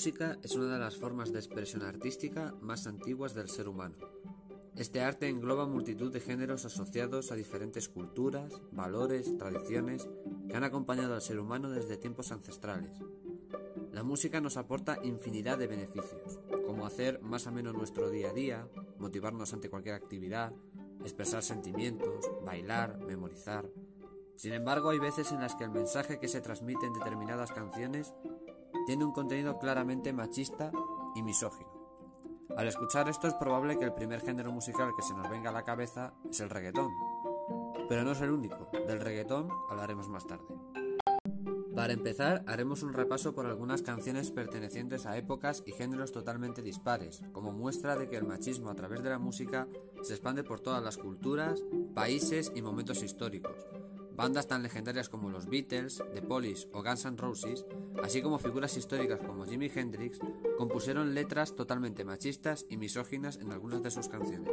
música es una de las formas de expresión artística más antiguas del ser humano. Este arte engloba multitud de géneros asociados a diferentes culturas, valores, tradiciones que han acompañado al ser humano desde tiempos ancestrales. La música nos aporta infinidad de beneficios, como hacer más ameno nuestro día a día, motivarnos ante cualquier actividad, expresar sentimientos, bailar, memorizar. Sin embargo, hay veces en las que el mensaje que se transmite en determinadas canciones tiene un contenido claramente machista y misógino. Al escuchar esto es probable que el primer género musical que se nos venga a la cabeza es el reggaetón. Pero no es el único, del reggaetón hablaremos más tarde. Para empezar, haremos un repaso por algunas canciones pertenecientes a épocas y géneros totalmente dispares, como muestra de que el machismo a través de la música se expande por todas las culturas, países y momentos históricos, Bandas tan legendarias como los Beatles, The Police o Guns N' Roses, así como figuras históricas como Jimi Hendrix, compusieron letras totalmente machistas y misóginas en algunas de sus canciones.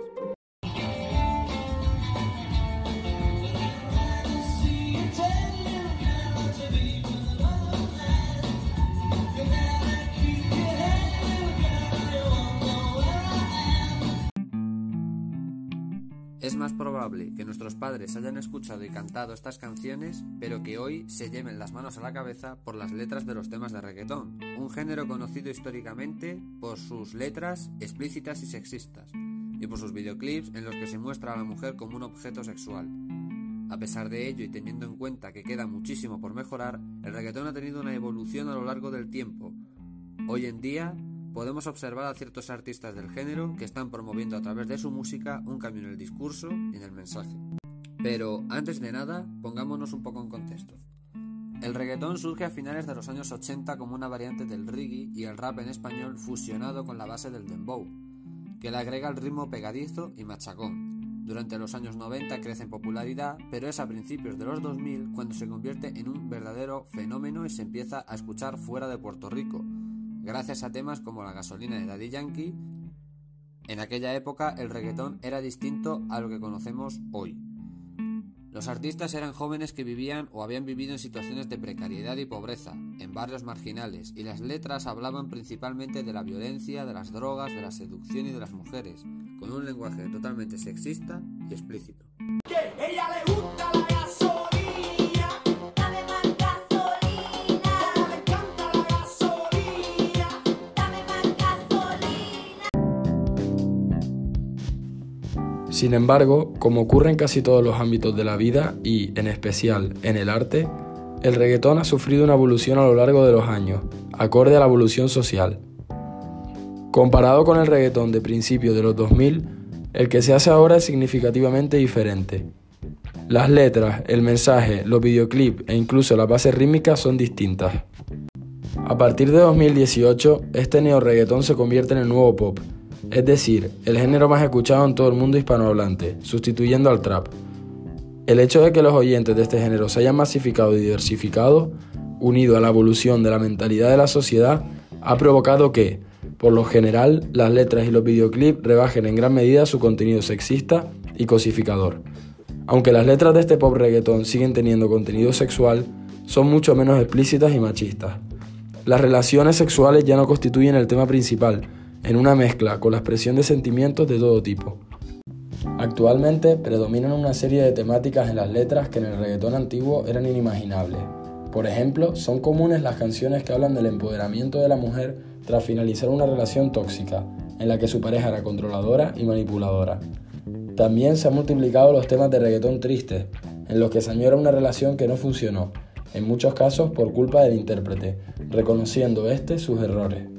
Más probable que nuestros padres hayan escuchado y cantado estas canciones, pero que hoy se lleven las manos a la cabeza por las letras de los temas de reggaetón, un género conocido históricamente por sus letras explícitas y sexistas, y por sus videoclips en los que se muestra a la mujer como un objeto sexual. A pesar de ello y teniendo en cuenta que queda muchísimo por mejorar, el reggaetón ha tenido una evolución a lo largo del tiempo. Hoy en día podemos observar a ciertos artistas del género que están promoviendo a través de su música un cambio en el discurso y en el mensaje. Pero antes de nada, pongámonos un poco en contexto. El reggaetón surge a finales de los años 80 como una variante del reggae y el rap en español fusionado con la base del dembow, que le agrega el ritmo pegadizo y machacón. Durante los años 90 crece en popularidad, pero es a principios de los 2000 cuando se convierte en un verdadero fenómeno y se empieza a escuchar fuera de Puerto Rico, gracias a temas como la gasolina de Daddy Yankee. En aquella época el reggaetón era distinto a lo que conocemos hoy. Los artistas eran jóvenes que vivían o habían vivido en situaciones de precariedad y pobreza, en barrios marginales, y las letras hablaban principalmente de la violencia, de las drogas, de la seducción y de las mujeres, con un lenguaje totalmente sexista y explícito. Sin embargo, como ocurre en casi todos los ámbitos de la vida y, en especial, en el arte, el reggaetón ha sufrido una evolución a lo largo de los años, acorde a la evolución social. Comparado con el reggaetón de principios de los 2000, el que se hace ahora es significativamente diferente. Las letras, el mensaje, los videoclips e incluso las bases rítmicas son distintas. A partir de 2018, este neo-reggaetón se convierte en el nuevo pop, es decir, el género más escuchado en todo el mundo hispanohablante, sustituyendo al trap. El hecho de que los oyentes de este género se hayan masificado y diversificado, unido a la evolución de la mentalidad de la sociedad, ha provocado que, por lo general, las letras y los videoclips rebajen en gran medida su contenido sexista y cosificador. Aunque las letras de este pop reggaeton siguen teniendo contenido sexual, son mucho menos explícitas y machistas. Las relaciones sexuales ya no constituyen el tema principal, en una mezcla con la expresión de sentimientos de todo tipo. Actualmente predominan una serie de temáticas en las letras que en el reggaetón antiguo eran inimaginables. Por ejemplo, son comunes las canciones que hablan del empoderamiento de la mujer tras finalizar una relación tóxica, en la que su pareja era controladora y manipuladora. También se han multiplicado los temas de reggaetón tristes, en los que se añora una relación que no funcionó, en muchos casos por culpa del intérprete, reconociendo este sus errores.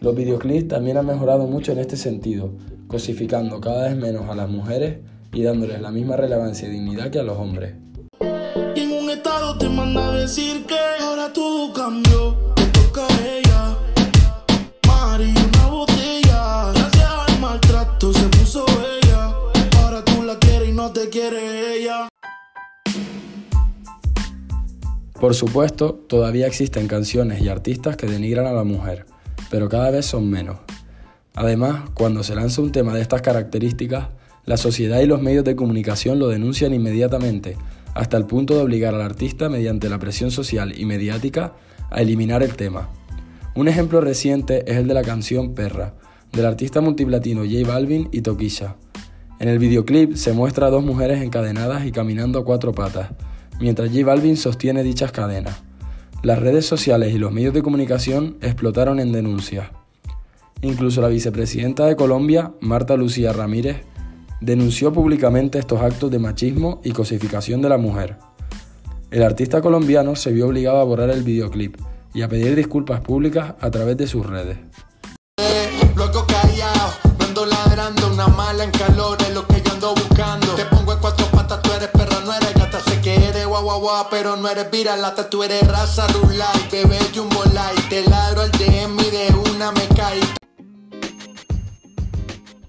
Los videoclips también han mejorado mucho en este sentido, cosificando cada vez menos a las mujeres y dándoles la misma relevancia y dignidad que a los hombres. en un estado te manda a decir que ahora todo cambió, toca ella. Mari, una botella, gracias al maltrato se puso ella. Ahora tú la quieres y no te quiere ella. Por supuesto, todavía existen canciones y artistas que denigran a la mujer pero cada vez son menos. Además, cuando se lanza un tema de estas características, la sociedad y los medios de comunicación lo denuncian inmediatamente, hasta el punto de obligar al artista, mediante la presión social y mediática, a eliminar el tema. Un ejemplo reciente es el de la canción Perra, del artista multiplatino J Balvin y Toquilla. En el videoclip se muestra a dos mujeres encadenadas y caminando a cuatro patas, mientras J Balvin sostiene dichas cadenas. Las redes sociales y los medios de comunicación explotaron en denuncias. Incluso la vicepresidenta de Colombia, Marta Lucía Ramírez, denunció públicamente estos actos de machismo y cosificación de la mujer. El artista colombiano se vio obligado a borrar el videoclip y a pedir disculpas públicas a través de sus redes. Pero no eres viralata, tú eres raza bebé jumbo light, te ladro al DM y de una me cae.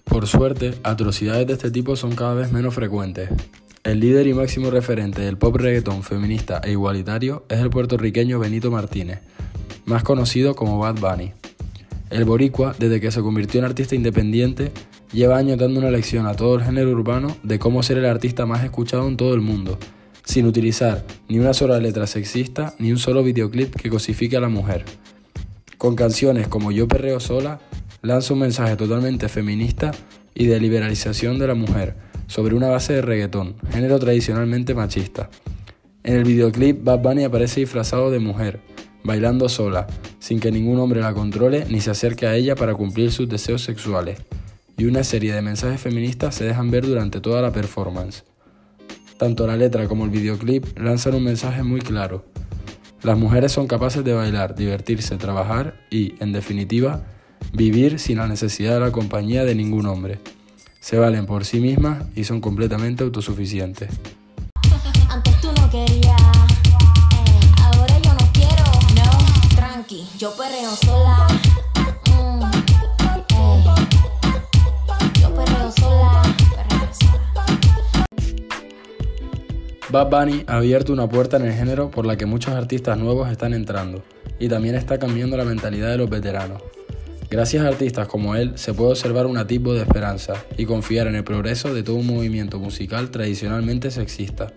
Por suerte, atrocidades de este tipo son cada vez menos frecuentes. El líder y máximo referente del pop reggaeton feminista e igualitario es el puertorriqueño Benito Martínez, más conocido como Bad Bunny. El boricua, desde que se convirtió en artista independiente, lleva años dando una lección a todo el género urbano de cómo ser el artista más escuchado en todo el mundo, sin utilizar ni una sola letra sexista ni un solo videoclip que cosifique a la mujer. Con canciones como Yo Perreo Sola, lanza un mensaje totalmente feminista y de liberalización de la mujer, sobre una base de reggaetón, género tradicionalmente machista. En el videoclip, Bad Bunny aparece disfrazado de mujer, bailando sola, sin que ningún hombre la controle ni se acerque a ella para cumplir sus deseos sexuales y una serie de mensajes feministas se dejan ver durante toda la performance. Tanto la letra como el videoclip lanzan un mensaje muy claro. Las mujeres son capaces de bailar, divertirse, trabajar y, en definitiva, vivir sin la necesidad de la compañía de ningún hombre. Se valen por sí mismas y son completamente autosuficientes. Antes tú no querías, eh, ahora yo no quiero, no, tranqui, yo perreo sola. Bad Bunny ha abierto una puerta en el género por la que muchos artistas nuevos están entrando y también está cambiando la mentalidad de los veteranos. Gracias a artistas como él se puede observar un atisbo de esperanza y confiar en el progreso de todo un movimiento musical tradicionalmente sexista.